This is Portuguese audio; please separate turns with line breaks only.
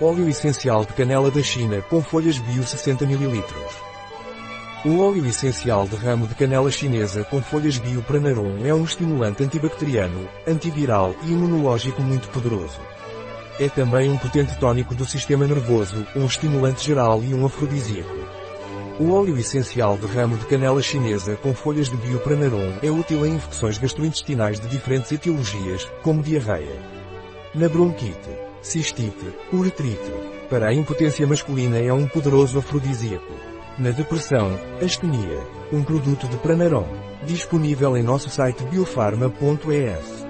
Óleo essencial de canela da China com folhas bio 60 ml. O óleo essencial de ramo de canela chinesa com folhas bio Pranarum é um estimulante antibacteriano, antiviral e imunológico muito poderoso. É também um potente tônico do sistema nervoso, um estimulante geral e um afrodisíaco. O óleo essencial de ramo de canela chinesa com folhas de biopranarum é útil em infecções gastrointestinais de diferentes etiologias, como diarreia. Na bronquite, cistite, uretrite. Para a impotência masculina é um poderoso afrodisíaco. Na depressão, astenia. Um produto de Pranarom. Disponível em nosso site biofarma.es.